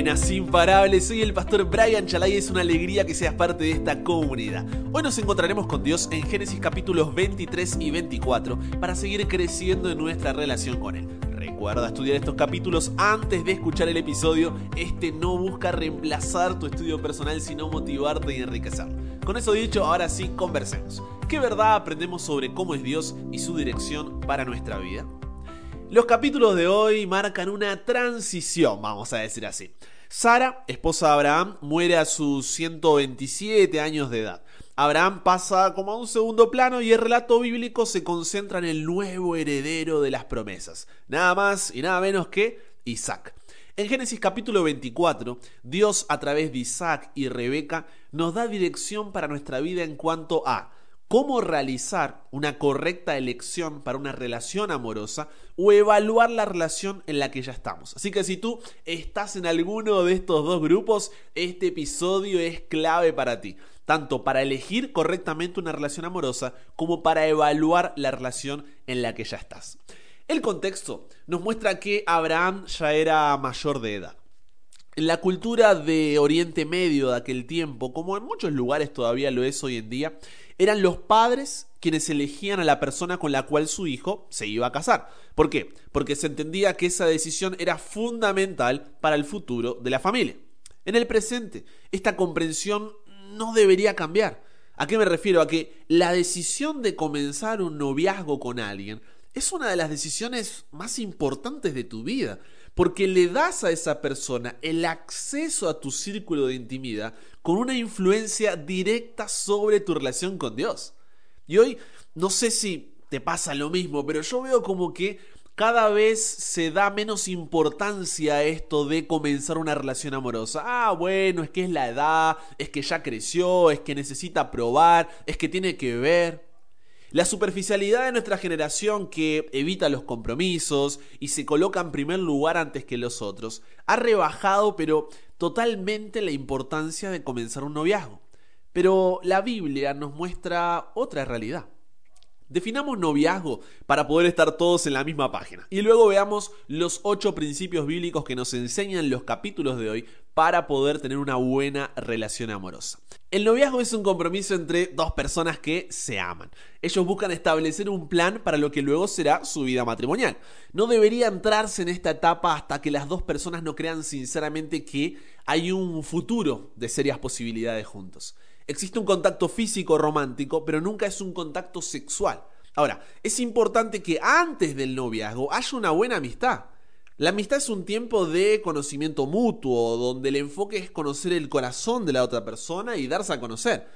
Buenas, imparables, soy el pastor Brian Chalay y es una alegría que seas parte de esta comunidad. Hoy nos encontraremos con Dios en Génesis capítulos 23 y 24 para seguir creciendo en nuestra relación con Él. Recuerda estudiar estos capítulos antes de escuchar el episodio. Este no busca reemplazar tu estudio personal, sino motivarte y enriquecerlo. Con eso dicho, ahora sí, conversemos. ¿Qué verdad aprendemos sobre cómo es Dios y su dirección para nuestra vida? Los capítulos de hoy marcan una transición, vamos a decir así. Sara, esposa de Abraham, muere a sus 127 años de edad. Abraham pasa como a un segundo plano y el relato bíblico se concentra en el nuevo heredero de las promesas, nada más y nada menos que Isaac. En Génesis capítulo 24, Dios a través de Isaac y Rebeca nos da dirección para nuestra vida en cuanto a cómo realizar una correcta elección para una relación amorosa o evaluar la relación en la que ya estamos. Así que si tú estás en alguno de estos dos grupos, este episodio es clave para ti, tanto para elegir correctamente una relación amorosa como para evaluar la relación en la que ya estás. El contexto nos muestra que Abraham ya era mayor de edad. En la cultura de Oriente Medio de aquel tiempo, como en muchos lugares todavía lo es hoy en día, eran los padres quienes elegían a la persona con la cual su hijo se iba a casar. ¿Por qué? Porque se entendía que esa decisión era fundamental para el futuro de la familia. En el presente, esta comprensión no debería cambiar. ¿A qué me refiero? A que la decisión de comenzar un noviazgo con alguien es una de las decisiones más importantes de tu vida porque le das a esa persona el acceso a tu círculo de intimidad con una influencia directa sobre tu relación con Dios. Y hoy, no sé si te pasa lo mismo, pero yo veo como que cada vez se da menos importancia a esto de comenzar una relación amorosa. Ah, bueno, es que es la edad, es que ya creció, es que necesita probar, es que tiene que ver. La superficialidad de nuestra generación que evita los compromisos y se coloca en primer lugar antes que los otros ha rebajado pero totalmente la importancia de comenzar un noviazgo. Pero la Biblia nos muestra otra realidad. Definamos noviazgo para poder estar todos en la misma página. Y luego veamos los ocho principios bíblicos que nos enseñan los capítulos de hoy para poder tener una buena relación amorosa. El noviazgo es un compromiso entre dos personas que se aman. Ellos buscan establecer un plan para lo que luego será su vida matrimonial. No debería entrarse en esta etapa hasta que las dos personas no crean sinceramente que hay un futuro de serias posibilidades juntos. Existe un contacto físico romántico, pero nunca es un contacto sexual. Ahora, es importante que antes del noviazgo haya una buena amistad. La amistad es un tiempo de conocimiento mutuo, donde el enfoque es conocer el corazón de la otra persona y darse a conocer.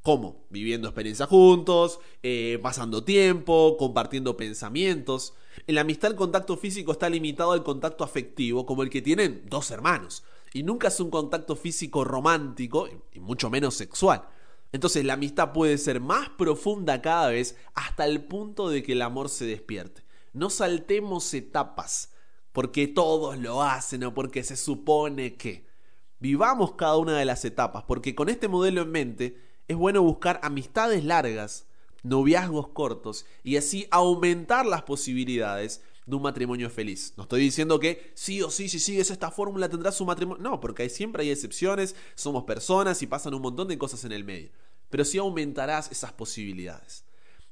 ¿Cómo? Viviendo experiencias juntos, eh, pasando tiempo, compartiendo pensamientos. En la amistad el contacto físico está limitado al contacto afectivo, como el que tienen dos hermanos y nunca es un contacto físico romántico y mucho menos sexual. Entonces la amistad puede ser más profunda cada vez hasta el punto de que el amor se despierte. No saltemos etapas porque todos lo hacen o porque se supone que. Vivamos cada una de las etapas porque con este modelo en mente es bueno buscar amistades largas, noviazgos cortos y así aumentar las posibilidades de un matrimonio feliz. No estoy diciendo que sí o sí, si sigues esta fórmula tendrás un matrimonio. No, porque siempre hay excepciones, somos personas y pasan un montón de cosas en el medio. Pero sí aumentarás esas posibilidades.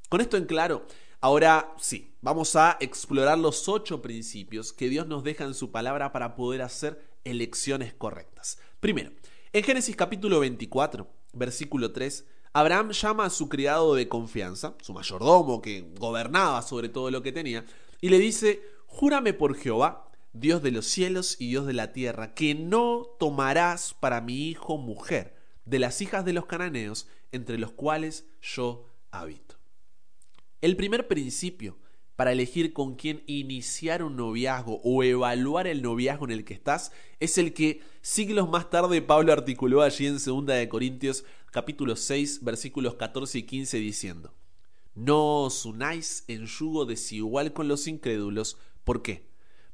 Con esto en claro, ahora sí, vamos a explorar los ocho principios que Dios nos deja en su palabra para poder hacer elecciones correctas. Primero, en Génesis capítulo 24, versículo 3, Abraham llama a su criado de confianza, su mayordomo que gobernaba sobre todo lo que tenía, y le dice, júrame por Jehová, Dios de los cielos y Dios de la tierra, que no tomarás para mi hijo mujer de las hijas de los cananeos, entre los cuales yo habito. El primer principio para elegir con quién iniciar un noviazgo o evaluar el noviazgo en el que estás es el que siglos más tarde Pablo articuló allí en 2 de Corintios capítulo 6 versículos 14 y 15 diciendo no os unáis en yugo desigual con los incrédulos. ¿Por qué?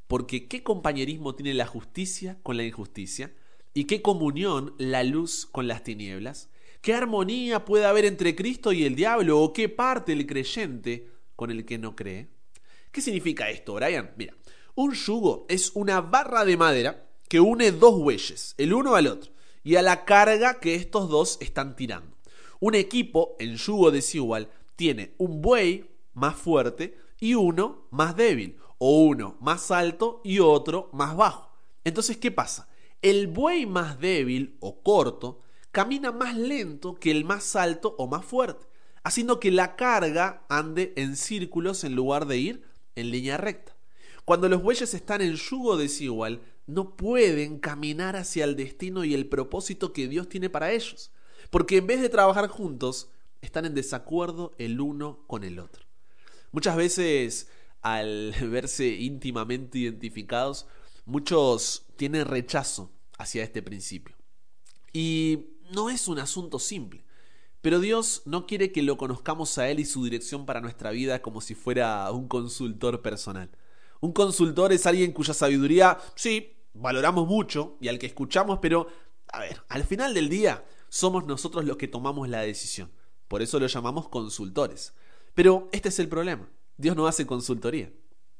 Porque ¿qué compañerismo tiene la justicia con la injusticia? ¿Y qué comunión la luz con las tinieblas? ¿Qué armonía puede haber entre Cristo y el diablo? ¿O qué parte el creyente con el que no cree? ¿Qué significa esto, Brian? Mira, un yugo es una barra de madera que une dos bueyes, el uno al otro, y a la carga que estos dos están tirando. Un equipo en yugo desigual tiene un buey más fuerte y uno más débil, o uno más alto y otro más bajo. Entonces, ¿qué pasa? El buey más débil o corto camina más lento que el más alto o más fuerte, haciendo que la carga ande en círculos en lugar de ir en línea recta. Cuando los bueyes están en yugo desigual, no pueden caminar hacia el destino y el propósito que Dios tiene para ellos, porque en vez de trabajar juntos, están en desacuerdo el uno con el otro. Muchas veces, al verse íntimamente identificados, muchos tienen rechazo hacia este principio. Y no es un asunto simple. Pero Dios no quiere que lo conozcamos a Él y su dirección para nuestra vida como si fuera un consultor personal. Un consultor es alguien cuya sabiduría, sí, valoramos mucho y al que escuchamos, pero, a ver, al final del día somos nosotros los que tomamos la decisión. Por eso lo llamamos consultores. Pero este es el problema. Dios no hace consultoría.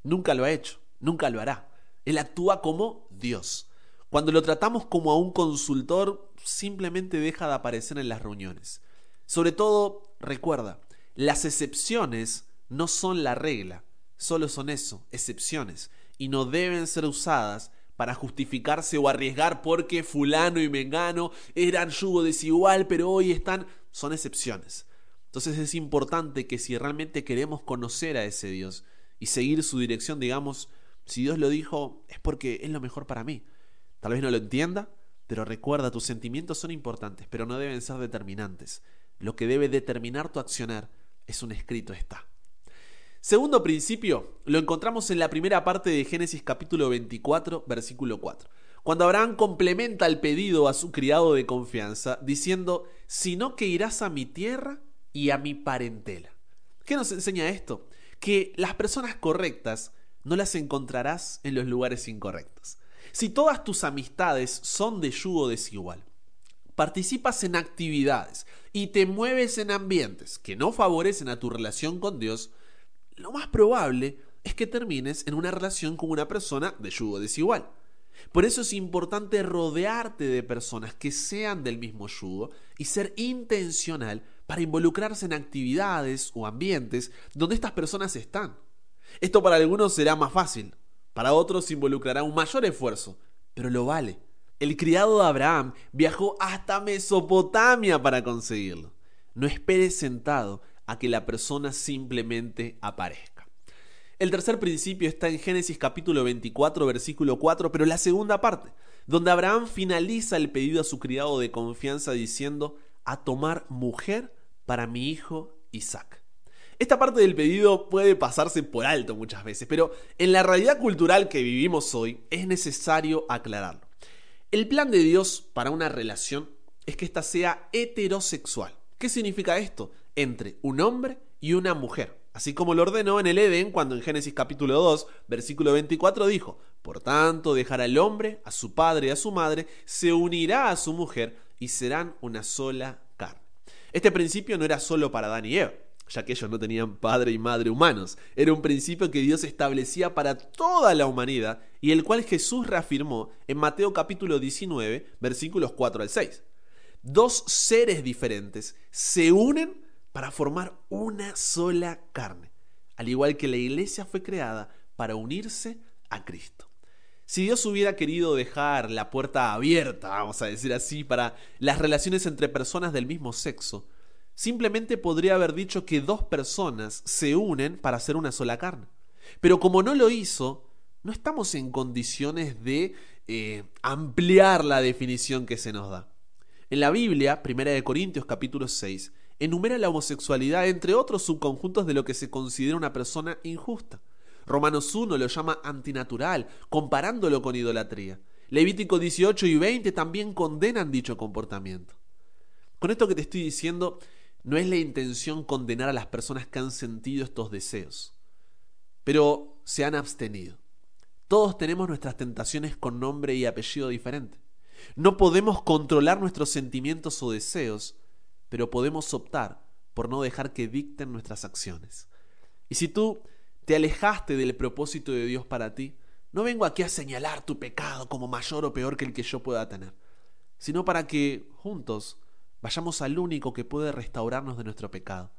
Nunca lo ha hecho, nunca lo hará. Él actúa como Dios. Cuando lo tratamos como a un consultor, simplemente deja de aparecer en las reuniones. Sobre todo, recuerda, las excepciones no son la regla, solo son eso, excepciones, y no deben ser usadas para justificarse o arriesgar porque fulano y mengano eran yugo desigual, pero hoy están... son excepciones. Entonces es importante que si realmente queremos conocer a ese Dios y seguir su dirección, digamos, si Dios lo dijo, es porque es lo mejor para mí. Tal vez no lo entienda, pero recuerda, tus sentimientos son importantes, pero no deben ser determinantes. Lo que debe determinar tu accionar es un escrito está. Segundo principio, lo encontramos en la primera parte de Génesis capítulo 24, versículo 4. Cuando Abraham complementa el pedido a su criado de confianza, diciendo, sino que irás a mi tierra y a mi parentela. ¿Qué nos enseña esto? Que las personas correctas no las encontrarás en los lugares incorrectos. Si todas tus amistades son de yugo desigual, participas en actividades y te mueves en ambientes que no favorecen a tu relación con Dios, lo más probable es que termines en una relación con una persona de yugo desigual. Por eso es importante rodearte de personas que sean del mismo yugo y ser intencional para involucrarse en actividades o ambientes donde estas personas están. Esto para algunos será más fácil, para otros involucrará un mayor esfuerzo, pero lo vale. El criado de Abraham viajó hasta Mesopotamia para conseguirlo. No esperes sentado a que la persona simplemente aparezca. El tercer principio está en Génesis capítulo 24, versículo 4, pero la segunda parte, donde Abraham finaliza el pedido a su criado de confianza diciendo, a tomar mujer para mi hijo Isaac. Esta parte del pedido puede pasarse por alto muchas veces, pero en la realidad cultural que vivimos hoy es necesario aclararlo. El plan de Dios para una relación es que ésta sea heterosexual. ¿Qué significa esto? Entre un hombre y una mujer. Así como lo ordenó en el Edén cuando en Génesis capítulo 2, versículo 24 dijo, Por tanto dejará el hombre a su padre y a su madre, se unirá a su mujer y serán una sola carne. Este principio no era solo para Adán y Eva ya que ellos no tenían padre y madre humanos. Era un principio que Dios establecía para toda la humanidad y el cual Jesús reafirmó en Mateo capítulo 19, versículos 4 al 6. Dos seres diferentes se unen para formar una sola carne, al igual que la iglesia fue creada para unirse a Cristo. Si Dios hubiera querido dejar la puerta abierta, vamos a decir así, para las relaciones entre personas del mismo sexo, Simplemente podría haber dicho que dos personas se unen para hacer una sola carne. Pero como no lo hizo, no estamos en condiciones de eh, ampliar la definición que se nos da. En la Biblia, 1 Corintios capítulo 6, enumera la homosexualidad entre otros subconjuntos de lo que se considera una persona injusta. Romanos 1 lo llama antinatural, comparándolo con idolatría. Levítico 18 y 20 también condenan dicho comportamiento. Con esto que te estoy diciendo, no es la intención condenar a las personas que han sentido estos deseos, pero se han abstenido. Todos tenemos nuestras tentaciones con nombre y apellido diferente. No podemos controlar nuestros sentimientos o deseos, pero podemos optar por no dejar que dicten nuestras acciones. Y si tú te alejaste del propósito de Dios para ti, No vengo aquí a señalar tu pecado como mayor o peor que el que yo pueda tener, sino para que juntos vayamos al único que puede restaurarnos de nuestro pecado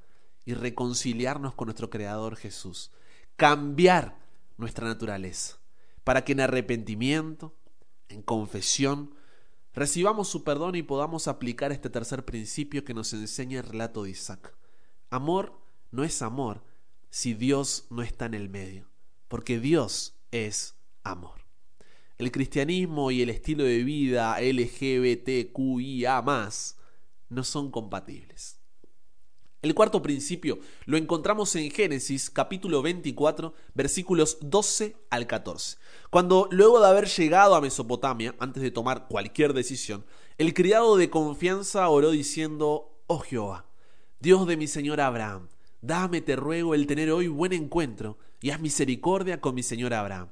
y reconciliarnos con nuestro Creador Jesús, cambiar nuestra naturaleza, para que en arrepentimiento, en confesión, recibamos su perdón y podamos aplicar este tercer principio que nos enseña el relato de Isaac. Amor no es amor si Dios no está en el medio, porque Dios es amor. El cristianismo y el estilo de vida LGBTQIA no son compatibles. El cuarto principio lo encontramos en Génesis capítulo 24 versículos 12 al 14. Cuando luego de haber llegado a Mesopotamia, antes de tomar cualquier decisión, el criado de confianza oró diciendo, Oh Jehová, Dios de mi señor Abraham, dame, te ruego, el tener hoy buen encuentro y haz misericordia con mi señor Abraham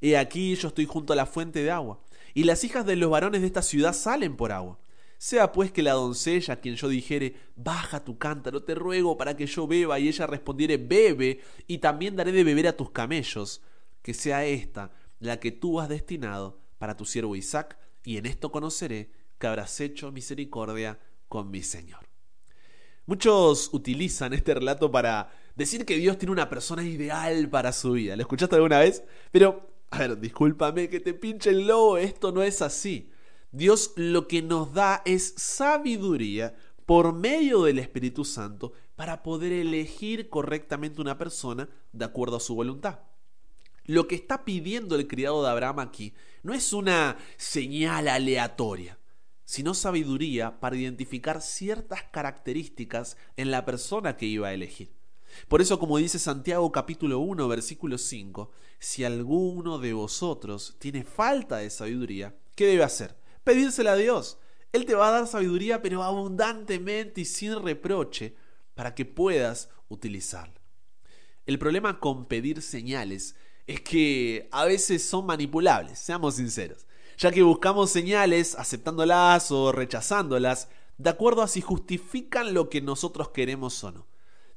He aquí yo estoy junto a la fuente de agua, y las hijas de los varones de esta ciudad salen por agua. Sea pues que la doncella a quien yo dijere, baja tu cántaro, te ruego para que yo beba, y ella respondiere, bebe, y también daré de beber a tus camellos, que sea esta la que tú has destinado para tu siervo Isaac, y en esto conoceré que habrás hecho misericordia con mi Señor. Muchos utilizan este relato para decir que Dios tiene una persona ideal para su vida. ¿Lo escuchaste alguna vez? Pero a ver, discúlpame que te pinche el lobo, esto no es así. Dios lo que nos da es sabiduría por medio del Espíritu Santo para poder elegir correctamente una persona de acuerdo a su voluntad. Lo que está pidiendo el criado de Abraham aquí no es una señal aleatoria, sino sabiduría para identificar ciertas características en la persona que iba a elegir. Por eso, como dice Santiago capítulo 1, versículo 5, si alguno de vosotros tiene falta de sabiduría, ¿qué debe hacer? Pedírsela a Dios. Él te va a dar sabiduría, pero abundantemente y sin reproche, para que puedas utilizarla. El problema con pedir señales es que a veces son manipulables, seamos sinceros, ya que buscamos señales aceptándolas o rechazándolas de acuerdo a si justifican lo que nosotros queremos o no.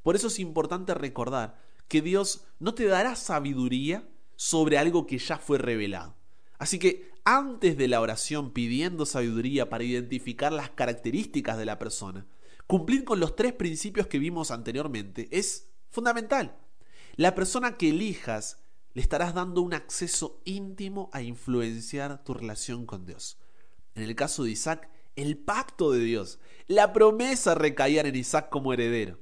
Por eso es importante recordar que Dios no te dará sabiduría sobre algo que ya fue revelado. Así que antes de la oración pidiendo sabiduría para identificar las características de la persona, cumplir con los tres principios que vimos anteriormente es fundamental. La persona que elijas le estarás dando un acceso íntimo a influenciar tu relación con Dios. En el caso de Isaac, el pacto de Dios, la promesa recaía en Isaac como heredero.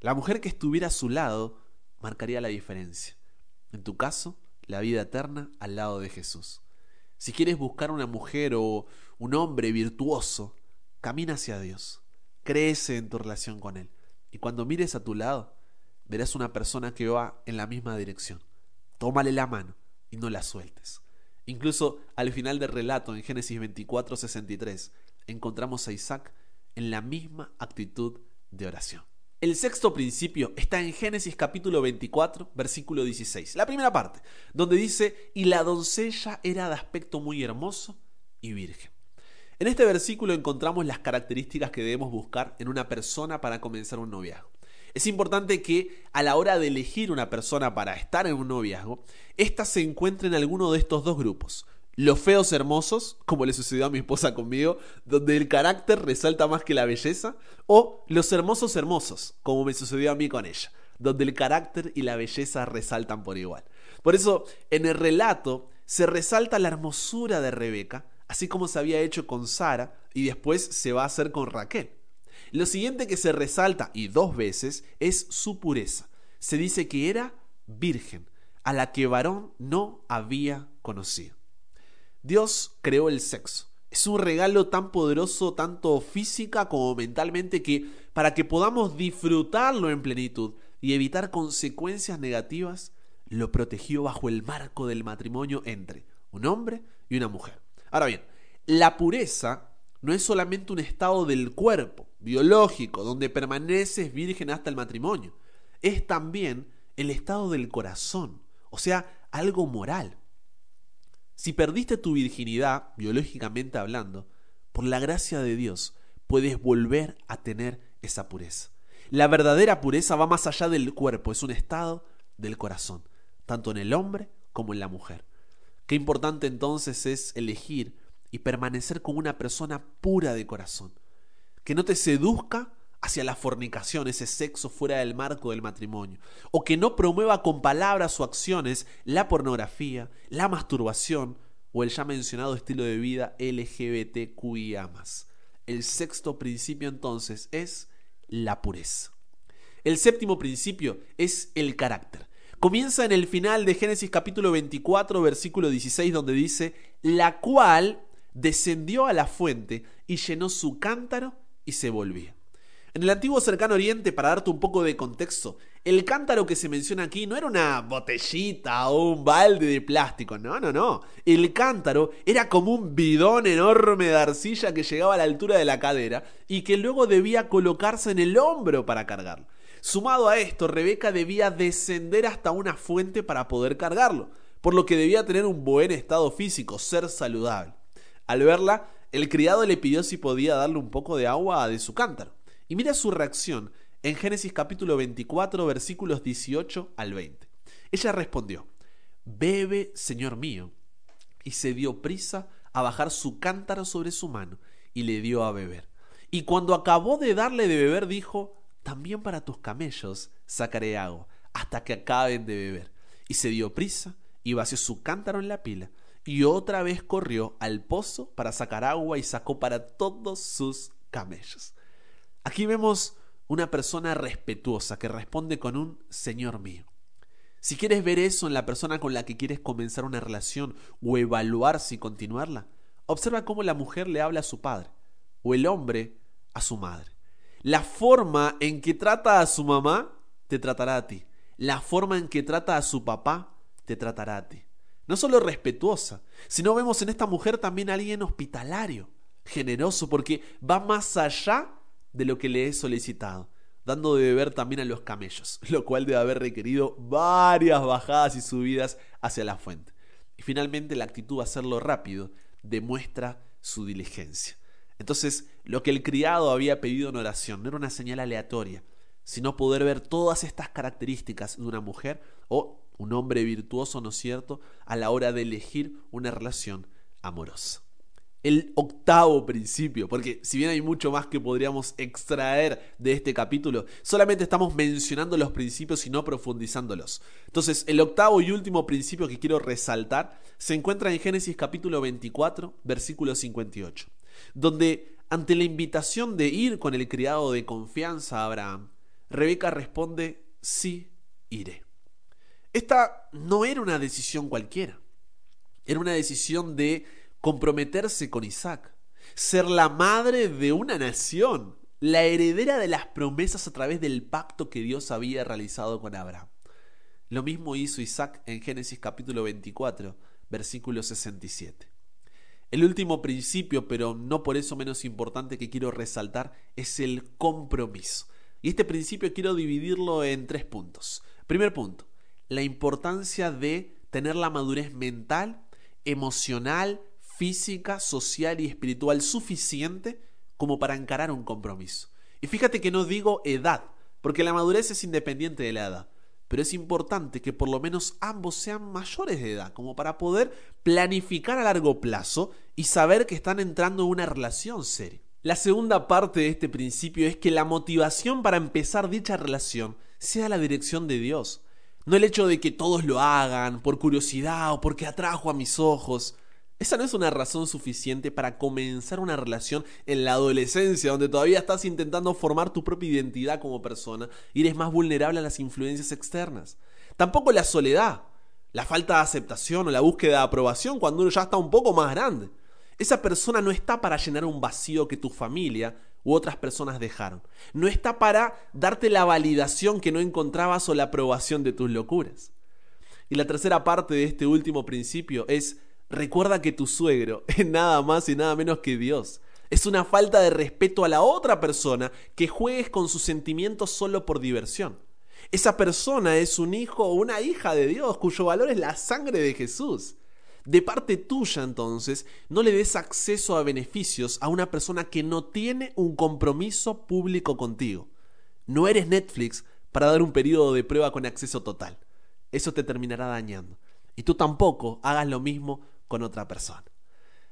La mujer que estuviera a su lado marcaría la diferencia. En tu caso, la vida eterna al lado de Jesús. Si quieres buscar una mujer o un hombre virtuoso, camina hacia Dios. Crece en tu relación con Él. Y cuando mires a tu lado, verás una persona que va en la misma dirección. Tómale la mano y no la sueltes. Incluso al final del relato, en Génesis 24, 63, encontramos a Isaac en la misma actitud de oración. El sexto principio está en Génesis capítulo 24, versículo 16. La primera parte, donde dice, y la doncella era de aspecto muy hermoso y virgen. En este versículo encontramos las características que debemos buscar en una persona para comenzar un noviazgo. Es importante que a la hora de elegir una persona para estar en un noviazgo, ésta se encuentre en alguno de estos dos grupos los feos hermosos, como le sucedió a mi esposa conmigo, donde el carácter resalta más que la belleza, o los hermosos hermosos, como me sucedió a mí con ella, donde el carácter y la belleza resaltan por igual. Por eso, en el relato se resalta la hermosura de Rebeca, así como se había hecho con Sara y después se va a hacer con Raquel. Lo siguiente que se resalta, y dos veces, es su pureza. Se dice que era virgen, a la que varón no había conocido. Dios creó el sexo. Es un regalo tan poderoso, tanto física como mentalmente, que para que podamos disfrutarlo en plenitud y evitar consecuencias negativas, lo protegió bajo el marco del matrimonio entre un hombre y una mujer. Ahora bien, la pureza no es solamente un estado del cuerpo, biológico, donde permaneces virgen hasta el matrimonio. Es también el estado del corazón, o sea, algo moral. Si perdiste tu virginidad, biológicamente hablando, por la gracia de Dios, puedes volver a tener esa pureza. La verdadera pureza va más allá del cuerpo, es un estado del corazón, tanto en el hombre como en la mujer. Qué importante entonces es elegir y permanecer como una persona pura de corazón, que no te seduzca hacia la fornicación, ese sexo fuera del marco del matrimonio, o que no promueva con palabras o acciones la pornografía, la masturbación o el ya mencionado estilo de vida LGBTQIA. El sexto principio entonces es la pureza. El séptimo principio es el carácter. Comienza en el final de Génesis capítulo 24, versículo 16, donde dice, la cual descendió a la fuente y llenó su cántaro y se volvía. En el antiguo cercano oriente, para darte un poco de contexto, el cántaro que se menciona aquí no era una botellita o un balde de plástico, no, no, no. El cántaro era como un bidón enorme de arcilla que llegaba a la altura de la cadera y que luego debía colocarse en el hombro para cargarlo. Sumado a esto, Rebeca debía descender hasta una fuente para poder cargarlo, por lo que debía tener un buen estado físico, ser saludable. Al verla, el criado le pidió si podía darle un poco de agua de su cántaro. Y mira su reacción en Génesis capítulo 24 versículos 18 al 20. Ella respondió, Bebe, Señor mío. Y se dio prisa a bajar su cántaro sobre su mano y le dio a beber. Y cuando acabó de darle de beber dijo, También para tus camellos sacaré agua hasta que acaben de beber. Y se dio prisa y vació su cántaro en la pila y otra vez corrió al pozo para sacar agua y sacó para todos sus camellos. Aquí vemos una persona respetuosa que responde con un Señor mío. Si quieres ver eso en la persona con la que quieres comenzar una relación o evaluar si continuarla, observa cómo la mujer le habla a su padre o el hombre a su madre. La forma en que trata a su mamá te tratará a ti. La forma en que trata a su papá te tratará a ti. No solo respetuosa, sino vemos en esta mujer también a alguien hospitalario, generoso, porque va más allá de lo que le he solicitado, dando de beber también a los camellos, lo cual debe haber requerido varias bajadas y subidas hacia la fuente. Y finalmente la actitud a hacerlo rápido demuestra su diligencia. Entonces, lo que el criado había pedido en oración no era una señal aleatoria, sino poder ver todas estas características de una mujer o un hombre virtuoso, ¿no es cierto?, a la hora de elegir una relación amorosa el octavo principio, porque si bien hay mucho más que podríamos extraer de este capítulo, solamente estamos mencionando los principios y no profundizándolos. Entonces, el octavo y último principio que quiero resaltar se encuentra en Génesis capítulo 24, versículo 58, donde ante la invitación de ir con el criado de confianza a Abraham, Rebeca responde, sí, iré. Esta no era una decisión cualquiera, era una decisión de comprometerse con Isaac, ser la madre de una nación, la heredera de las promesas a través del pacto que Dios había realizado con Abraham. Lo mismo hizo Isaac en Génesis capítulo 24, versículo 67. El último principio, pero no por eso menos importante que quiero resaltar, es el compromiso. Y este principio quiero dividirlo en tres puntos. Primer punto, la importancia de tener la madurez mental, emocional física, social y espiritual suficiente como para encarar un compromiso. Y fíjate que no digo edad, porque la madurez es independiente de la edad, pero es importante que por lo menos ambos sean mayores de edad, como para poder planificar a largo plazo y saber que están entrando en una relación seria. La segunda parte de este principio es que la motivación para empezar dicha relación sea la dirección de Dios, no el hecho de que todos lo hagan por curiosidad o porque atrajo a mis ojos. Esa no es una razón suficiente para comenzar una relación en la adolescencia, donde todavía estás intentando formar tu propia identidad como persona y eres más vulnerable a las influencias externas. Tampoco la soledad, la falta de aceptación o la búsqueda de aprobación cuando uno ya está un poco más grande. Esa persona no está para llenar un vacío que tu familia u otras personas dejaron. No está para darte la validación que no encontrabas o la aprobación de tus locuras. Y la tercera parte de este último principio es Recuerda que tu suegro es nada más y nada menos que Dios. Es una falta de respeto a la otra persona que juegues con sus sentimientos solo por diversión. Esa persona es un hijo o una hija de Dios cuyo valor es la sangre de Jesús. De parte tuya entonces, no le des acceso a beneficios a una persona que no tiene un compromiso público contigo. No eres Netflix para dar un periodo de prueba con acceso total. Eso te terminará dañando. Y tú tampoco hagas lo mismo con otra persona.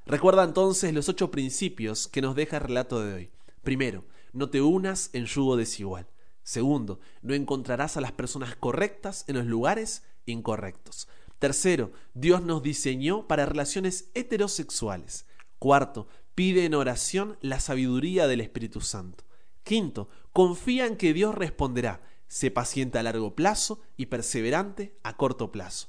Recuerda entonces los ocho principios que nos deja el relato de hoy. Primero, no te unas en yugo desigual. Segundo, no encontrarás a las personas correctas en los lugares incorrectos. Tercero, Dios nos diseñó para relaciones heterosexuales. Cuarto, pide en oración la sabiduría del Espíritu Santo. Quinto, confía en que Dios responderá. Sé paciente a largo plazo y perseverante a corto plazo.